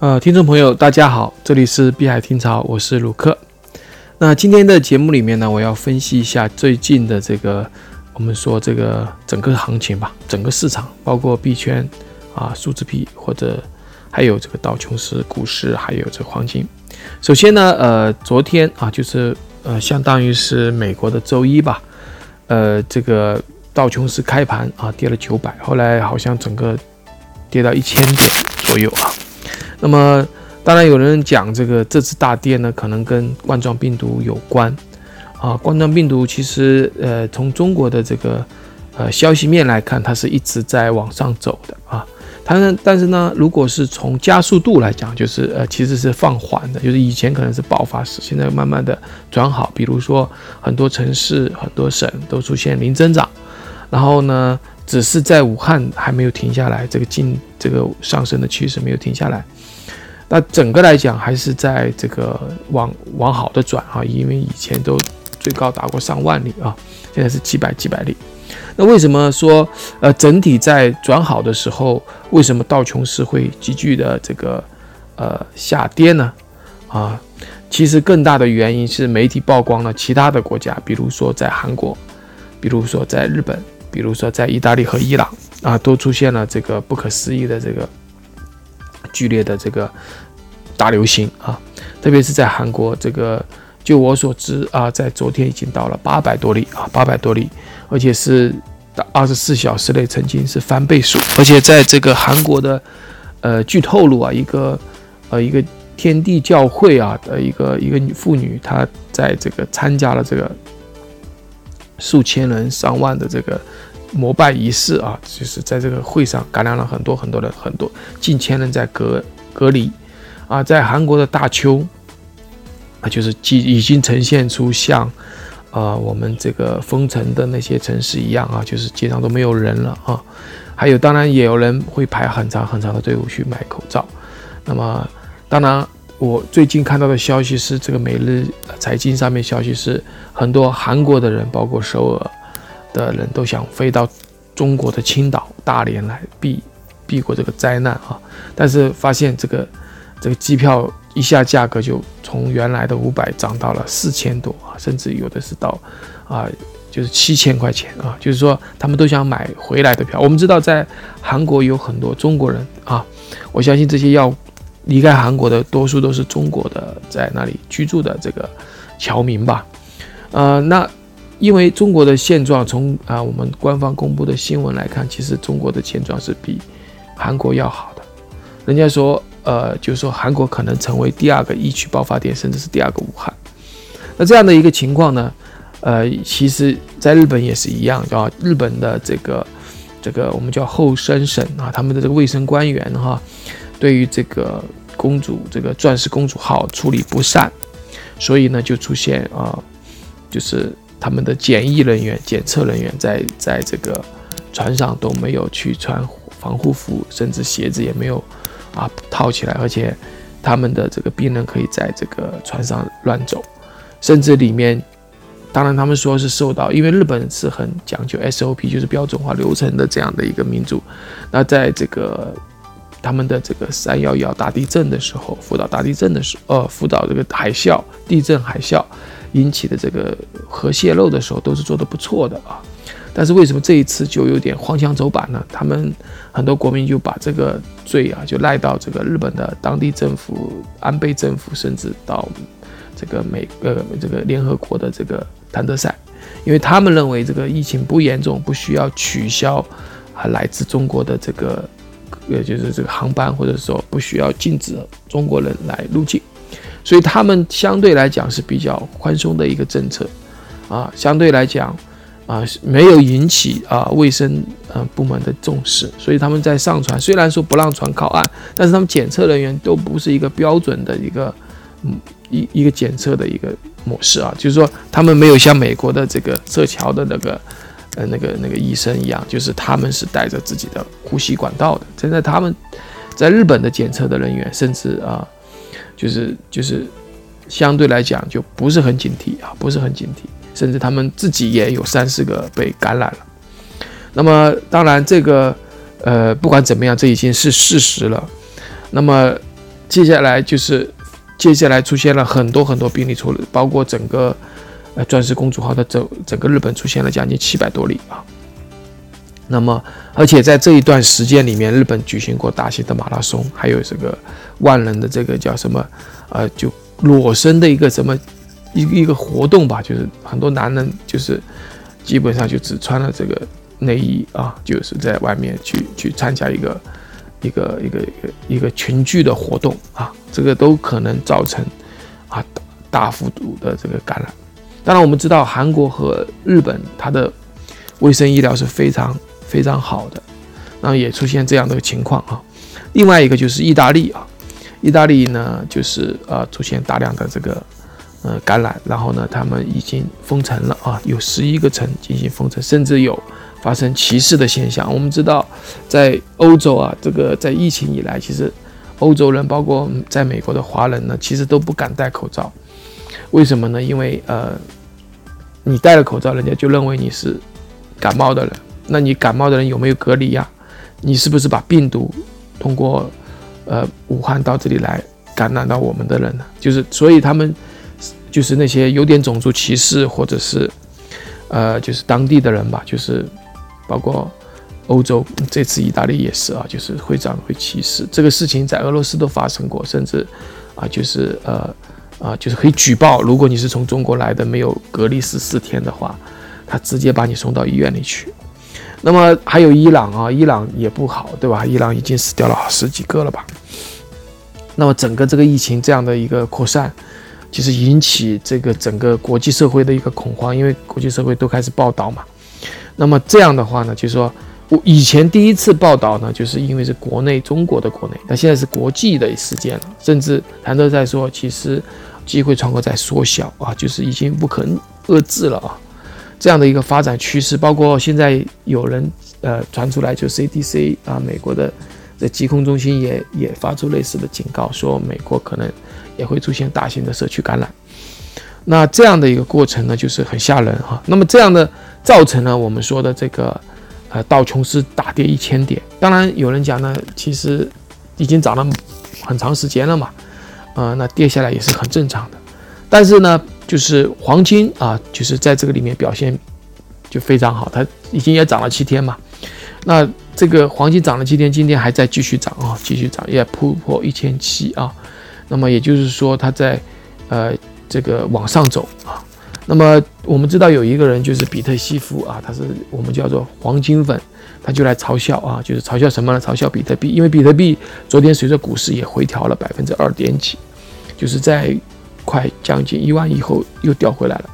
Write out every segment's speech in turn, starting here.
呃，听众朋友，大家好，这里是碧海听潮，我是鲁克。那今天的节目里面呢，我要分析一下最近的这个，我们说这个整个行情吧，整个市场，包括币圈啊、数字币或者还有这个道琼斯股市，还有这个黄金。首先呢，呃，昨天啊，就是呃，相当于是美国的周一吧，呃，这个道琼斯开盘啊跌了九百，后来好像整个跌到一千点左右啊。那么，当然有人讲这个这次大跌呢，可能跟冠状病毒有关啊。冠状病毒其实，呃，从中国的这个呃消息面来看，它是一直在往上走的啊。它呢，但是呢，如果是从加速度来讲，就是呃，其实是放缓的，就是以前可能是爆发式，现在慢慢的转好。比如说，很多城市、很多省都出现零增长，然后呢，只是在武汉还没有停下来，这个进这个上升的趋势没有停下来。那整个来讲还是在这个往往好的转啊，因为以前都最高达过上万里啊，现在是几百几百里。那为什么说呃整体在转好的时候，为什么道琼斯会急剧的这个呃下跌呢？啊，其实更大的原因是媒体曝光了其他的国家，比如说在韩国，比如说在日本，比如说在意大利和伊朗啊，都出现了这个不可思议的这个。剧烈的这个大流行啊，特别是在韩国，这个就我所知啊，在昨天已经到了八百多例啊，八百多例，而且是二十四小时内曾经是翻倍数，而且在这个韩国的呃，据透露啊，一个呃一个天地教会啊的一个一个妇女，她在这个参加了这个数千人上万的这个。膜拜仪式啊，就是在这个会上感染了很多很多的，很多近千人在隔隔离啊，在韩国的大邱啊，就是已已经呈现出像呃我们这个封城的那些城市一样啊，就是街上都没有人了啊。还有当然也有人会排很长很长的队伍去买口罩。那么当然我最近看到的消息是，这个每日财经上面消息是很多韩国的人，包括首尔。的人都想飞到中国的青岛、大连来避避过这个灾难啊！但是发现这个这个机票一下价格就从原来的五百涨到了四千多啊，甚至有的是到啊就是七千块钱啊！就是说他们都想买回来的票。我们知道在韩国有很多中国人啊，我相信这些要离开韩国的多数都是中国的在那里居住的这个侨民吧？呃，那。因为中国的现状，从啊我们官方公布的新闻来看，其实中国的现状是比韩国要好的。人家说，呃，就是说韩国可能成为第二个疫区爆发点，甚至是第二个武汉。那这样的一个情况呢，呃，其实在日本也是一样，啊日本的这个这个我们叫后生省啊，他们的这个卫生官员哈，对于这个公主这个钻石公主号处理不善，所以呢就出现啊，就是。他们的检疫人员、检测人员在在这个船上都没有去穿防护服，甚至鞋子也没有啊套起来，而且他们的这个病人可以在这个船上乱走，甚至里面，当然他们说是受到，因为日本是很讲究 SOP，就是标准化流程的这样的一个民族，那在这个他们的这个三幺幺大地震的时候，福岛大地震的时，呃，福岛这个海啸、地震、海啸。引起的这个核泄漏的时候都是做的不错的啊，但是为什么这一次就有点荒腔走板呢？他们很多国民就把这个罪啊就赖到这个日本的当地政府、安倍政府，甚至到这个美呃这个联合国的这个谭德赛，因为他们认为这个疫情不严重，不需要取消啊来自中国的这个呃就是这个航班，或者说不需要禁止中国人来入境。所以他们相对来讲是比较宽松的一个政策，啊，相对来讲，啊，没有引起啊卫生呃部门的重视。所以他们在上船，虽然说不让船靠岸，但是他们检测人员都不是一个标准的一个，嗯，一一个检测的一个模式啊，就是说他们没有像美国的这个撤侨的那个，呃，那个那个医生一样，就是他们是带着自己的呼吸管道的。现在他们在日本的检测的人员，甚至啊。就是就是相对来讲就不是很警惕啊，不是很警惕，甚至他们自己也有三四个被感染了。那么当然这个呃不管怎么样，这已经是事实了。那么接下来就是接下来出现了很多很多病例出来，包括整个呃钻石公主号的整整个日本出现了将近七百多例啊。那么，而且在这一段时间里面，日本举行过大型的马拉松，还有这个万人的这个叫什么，呃，就裸身的一个什么一个一个活动吧，就是很多男人就是基本上就只穿了这个内衣啊，就是在外面去去参加一个一个一个一个一个群聚的活动啊，这个都可能造成啊大幅度的这个感染。当然，我们知道韩国和日本它的卫生医疗是非常。非常好的，然后也出现这样的情况啊。另外一个就是意大利啊，意大利呢就是呃出现大量的这个呃感染，然后呢他们已经封城了啊，有十一个城进行封城，甚至有发生歧视的现象。我们知道，在欧洲啊，这个在疫情以来，其实欧洲人包括在美国的华人呢，其实都不敢戴口罩。为什么呢？因为呃，你戴了口罩，人家就认为你是感冒的人。那你感冒的人有没有隔离呀？你是不是把病毒通过呃武汉到这里来感染到我们的人呢？就是所以他们就是那些有点种族歧视或者是呃就是当地的人吧，就是包括欧洲这次意大利也是啊，就是会长会歧视这个事情在俄罗斯都发生过，甚至啊就是呃啊就是可以举报，如果你是从中国来的没有隔离十四天的话，他直接把你送到医院里去。那么还有伊朗啊，伊朗也不好，对吧？伊朗已经死掉了十几个了吧？那么整个这个疫情这样的一个扩散，其实引起这个整个国际社会的一个恐慌，因为国际社会都开始报道嘛。那么这样的话呢，就是说我以前第一次报道呢，就是因为是国内中国的国内，那现在是国际的事件了，甚至谭德在说，其实机会窗口在缩小啊，就是已经不可遏制了啊。这样的一个发展趋势，包括现在有人呃传出来，就 CDC 啊，美国的的疾控中心也也发出类似的警告，说美国可能也会出现大型的社区感染。那这样的一个过程呢，就是很吓人哈。那么这样的造成了我们说的这个呃道琼斯大跌一千点。当然有人讲呢，其实已经涨了很长时间了嘛，呃，那跌下来也是很正常的。但是呢。就是黄金啊，就是在这个里面表现就非常好，它已经也涨了七天嘛。那这个黄金涨了七天，今天还在继续涨啊，继续涨，也突破一千七啊。那么也就是说，它在呃这个往上走啊。那么我们知道有一个人就是比特西夫啊，他是我们叫做黄金粉，他就来嘲笑啊，就是嘲笑什么呢？嘲笑比特币，因为比特币昨天随着股市也回调了百分之二点几，就是在。快将近一万以后又掉回来了。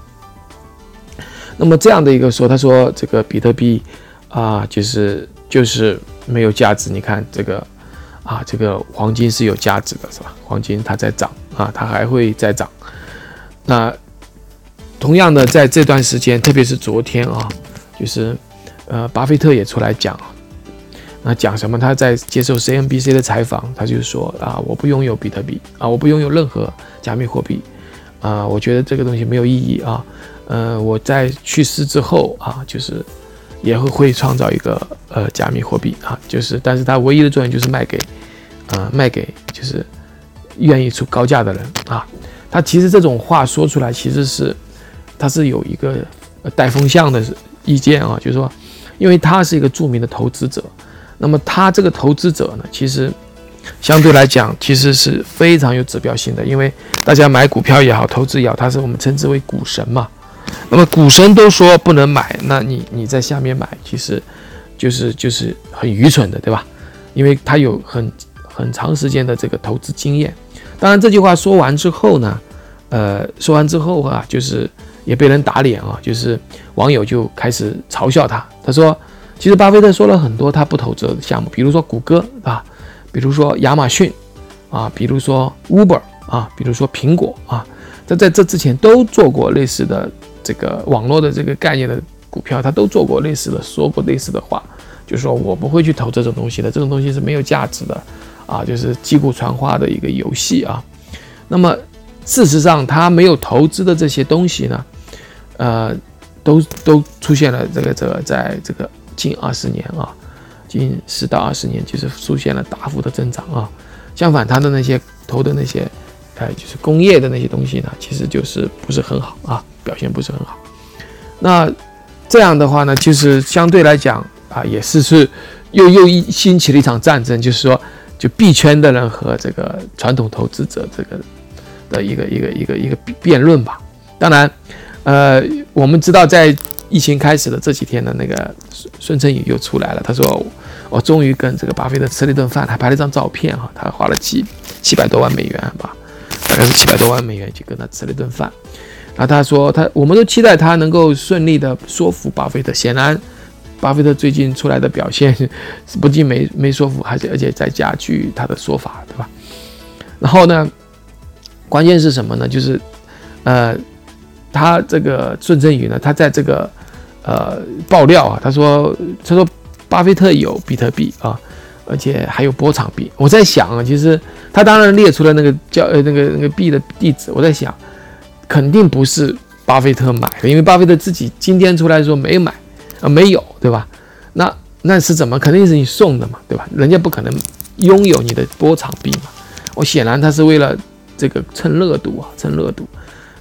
那么这样的一个说，他说这个比特币啊，就是就是没有价值。你看这个啊，这个黄金是有价值的，是吧？黄金它在涨啊，它还会再涨。那同样的，在这段时间，特别是昨天啊，就是呃，巴菲特也出来讲。那讲什么？他在接受 CNBC 的采访，他就说啊，我不拥有比特币啊，我不拥有任何加密货币啊，我觉得这个东西没有意义啊。呃，我在去世之后啊，就是也会会创造一个呃加密货币啊，就是但是它唯一的作用就是卖给啊卖给就是愿意出高价的人啊。他其实这种话说出来，其实是他是有一个带风向的意见啊，就是说，因为他是一个著名的投资者。那么他这个投资者呢，其实相对来讲，其实是非常有指标性的，因为大家买股票也好，投资也好，他是我们称之为股神嘛。那么股神都说不能买，那你你在下面买，其实就是就是很愚蠢的，对吧？因为他有很很长时间的这个投资经验。当然这句话说完之后呢，呃，说完之后啊，就是也被人打脸啊，就是网友就开始嘲笑他，他说。其实巴菲特说了很多他不投资的项目，比如说谷歌啊，比如说亚马逊啊，比如说 Uber 啊，比如说苹果啊，在在这之前都做过类似的这个网络的这个概念的股票，他都做过类似的说过类似的话，就是说我不会去投这种东西的，这种东西是没有价值的啊，就是击鼓传花的一个游戏啊。那么事实上他没有投资的这些东西呢，呃，都都出现了这个这个在这个。近二十年啊，近十到二十年，就是出现了大幅的增长啊。相反，他的那些投的那些，呃，就是工业的那些东西呢，其实就是不是很好啊，表现不是很好。那这样的话呢，就是相对来讲啊，也是是又又一兴起了一场战争，就是说，就币圈的人和这个传统投资者这个的一个一个一个一个辩论吧。当然，呃，我们知道在疫情开始的这几天呢，那个孙孙成宇又出来了，他说我终于跟这个巴菲特吃了一顿饭，还拍了一张照片哈，他花了七七百多万美元吧，大概是七百多万美元去跟他吃了一顿饭。然后他说他我们都期待他能够顺利的说服巴菲特，显然巴菲特最近出来的表现是不仅没没说服，而且而且在加剧他的说法，对吧？然后呢，关键是什么呢？就是呃。他这个孙正宇呢，他在这个呃爆料啊，他说他说巴菲特有比特币啊，而且还有波场币。我在想啊，其实他当然列出了那个叫呃那个那个币的地址，我在想，肯定不是巴菲特买的，因为巴菲特自己今天出来说没买啊，没有，对吧？那那是怎么？肯定是你送的嘛，对吧？人家不可能拥有你的波场币嘛。我显然他是为了这个蹭热度啊，蹭热度。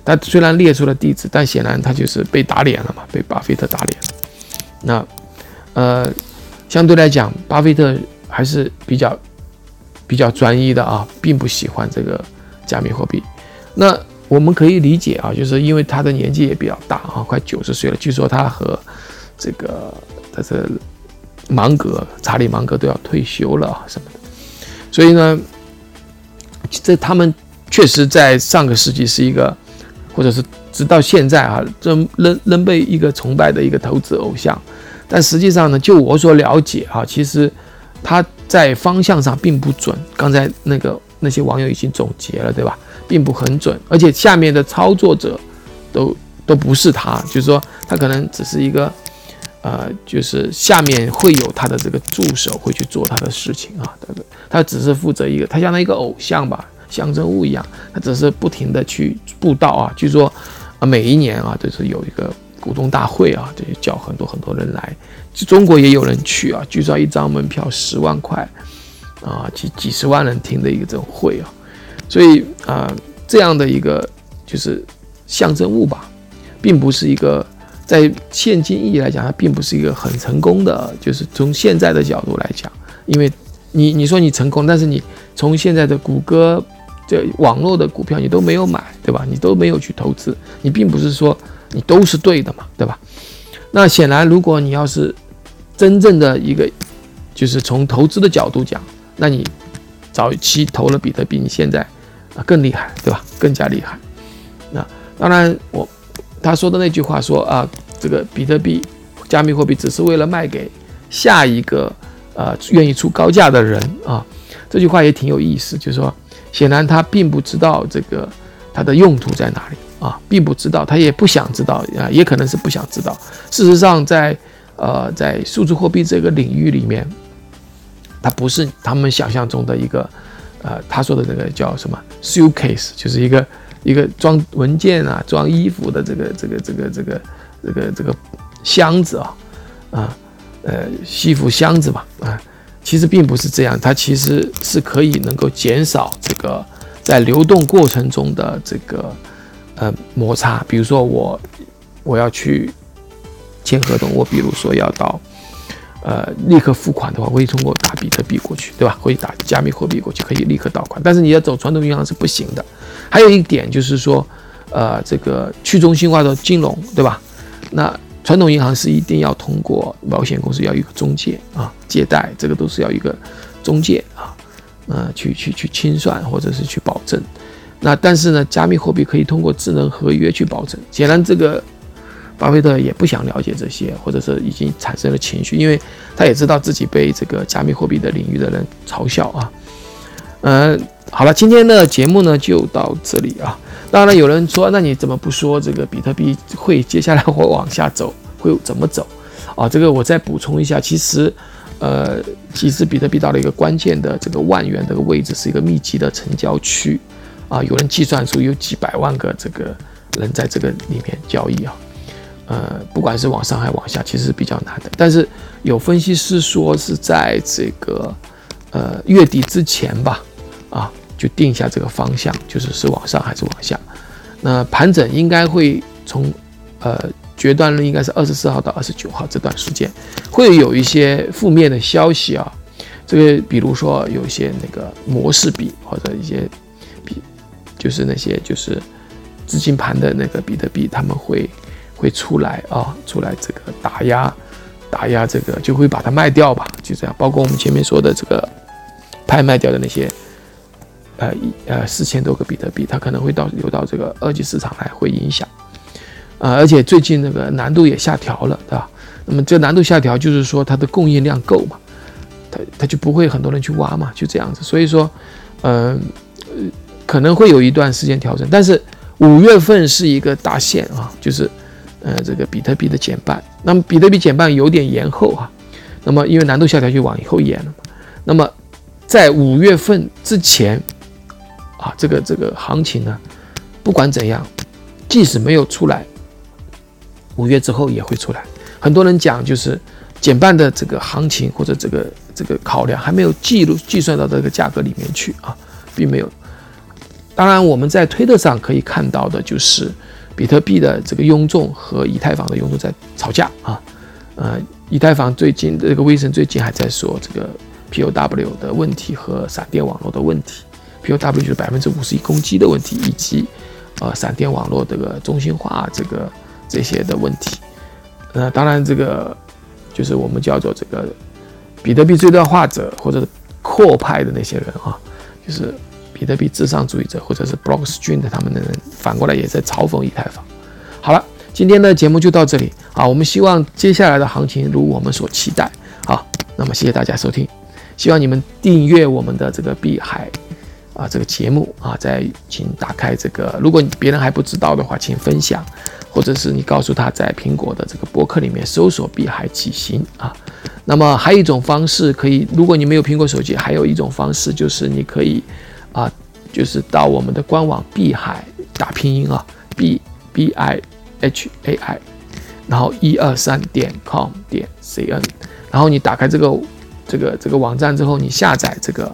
他虽然列出了地址，但显然他就是被打脸了嘛，被巴菲特打脸。那，呃，相对来讲，巴菲特还是比较比较专一的啊，并不喜欢这个加密货币。那我们可以理解啊，就是因为他的年纪也比较大啊，快九十岁了。据说他和这个他是芒格查理芒格都要退休了啊什么的。所以呢，这他们确实在上个世纪是一个。或者是直到现在啊，仍仍仍被一个崇拜的一个投资偶像，但实际上呢，就我所了解啊，其实他在方向上并不准。刚才那个那些网友已经总结了，对吧？并不很准，而且下面的操作者都都不是他，就是说他可能只是一个呃，就是下面会有他的这个助手会去做他的事情啊，他他只是负责一个，他相当于一个偶像吧。象征物一样，他只是不停的去布道啊。据说，啊，每一年啊，都是有一个股东大会啊，这就叫很多很多人来。中国也有人去啊，据说一张门票十万块啊，几几十万人听的一个这种会啊。所以啊，这样的一个就是象征物吧，并不是一个在现今意义来讲，它并不是一个很成功的。就是从现在的角度来讲，因为你你说你成功，但是你从现在的谷歌。这网络的股票你都没有买，对吧？你都没有去投资，你并不是说你都是对的嘛，对吧？那显然，如果你要是真正的一个，就是从投资的角度讲，那你早期投了比特币，你现在啊更厉害，对吧？更加厉害。那当然，我他说的那句话说啊，这个比特币、加密货币只是为了卖给下一个呃愿意出高价的人啊，这句话也挺有意思，就是说。显然他并不知道这个它的用途在哪里啊，并不知道，他也不想知道啊，也可能是不想知道。事实上，在呃在数字货币这个领域里面，它不是他们想象中的一个呃他说的这个叫什么 suitcase，就是一个一个装文件啊、装衣服的这个这个这个这个这个这个箱子啊啊呃西服箱子嘛啊。其实并不是这样，它其实是可以能够减少这个在流动过程中的这个呃摩擦。比如说我我要去签合同，我比如说要到呃立刻付款的话，可以通过打比特币过去，对吧？可以打加密货币过去，可以立刻到款。但是你要走传统银行是不行的。还有一点就是说，呃，这个去中心化的金融，对吧？那传统银行是一定要通过保险公司要一个中介啊，借贷这个都是要一个中介啊，呃，去去去清算或者是去保证。那但是呢，加密货币可以通过智能合约去保证。显然，这个巴菲特也不想了解这些，或者是已经产生了情绪，因为他也知道自己被这个加密货币的领域的人嘲笑啊。嗯，好了，今天的节目呢就到这里啊。当然有人说，那你怎么不说这个比特币会接下来会往下走，会怎么走？啊，这个我再补充一下，其实，呃，其实比特币到了一个关键的这个万元这个位置，是一个密集的成交区，啊，有人计算出有几百万个这个人在这个里面交易啊，呃，不管是往上还往下，其实是比较难的。但是有分析师说是在这个呃月底之前吧。啊，就定下这个方向，就是是往上还是往下。那盘整应该会从呃决断日应该是二十四号到二十九号这段时间，会有一些负面的消息啊。这个比如说有一些那个模式币或者一些币，就是那些就是资金盘的那个比特币，他们会会出来啊，出来这个打压打压这个，就会把它卖掉吧，就这样。包括我们前面说的这个拍卖掉的那些呃一呃四千多个比特币，它可能会到流到这个二级市场来，会影响啊。而且最近那个难度也下调了，对吧？那么这难度下调就是说它的供应量够嘛。它它就不会很多人去挖嘛，就这样子。所以说，嗯，可能会有一段时间调整，但是五月份是一个大线啊，就是呃这个比特币的减半。那么比特币减半有点延后哈，那么因为难度下调就往以后延了嘛。那么在五月份之前啊，这个这个行情呢，不管怎样，即使没有出来，五月之后也会出来。很多人讲就是。减半的这个行情或者这个这个考量还没有记录计算到这个价格里面去啊，并没有。当然，我们在推特上可以看到的就是比特币的这个拥众和以太坊的拥众在吵架啊。呃，以太坊最近这个威神最近还在说这个 POW 的问题和闪电网络的问题，POW 就是百分之五十一攻击的问题，以及呃闪电网络这个中心化这个这些的问题。呃，当然这个。就是我们叫做这个比特币最大化者，或者是扩派的那些人啊，就是比特币至上主义者，或者是 Blockstream 的他们的人，反过来也在嘲讽以太坊。好了，今天的节目就到这里啊。我们希望接下来的行情如我们所期待好，那么谢谢大家收听，希望你们订阅我们的这个碧海啊这个节目啊，再请打开这个，如果别人还不知道的话，请分享。或者是你告诉他在苹果的这个博客里面搜索“碧海启行”啊，那么还有一种方式可以，如果你没有苹果手机，还有一种方式就是你可以啊，就是到我们的官网“碧海”打拼音啊，b b i h a i，然后一二三点 com 点 c n，然后你打开这个这个这个网站之后，你下载这个。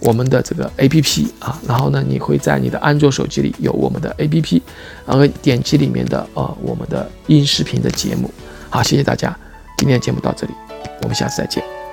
我们的这个 A P P 啊，然后呢，你会在你的安卓手机里有我们的 A P P，然后点击里面的呃我们的音视频的节目。好，谢谢大家，今天的节目到这里，我们下次再见。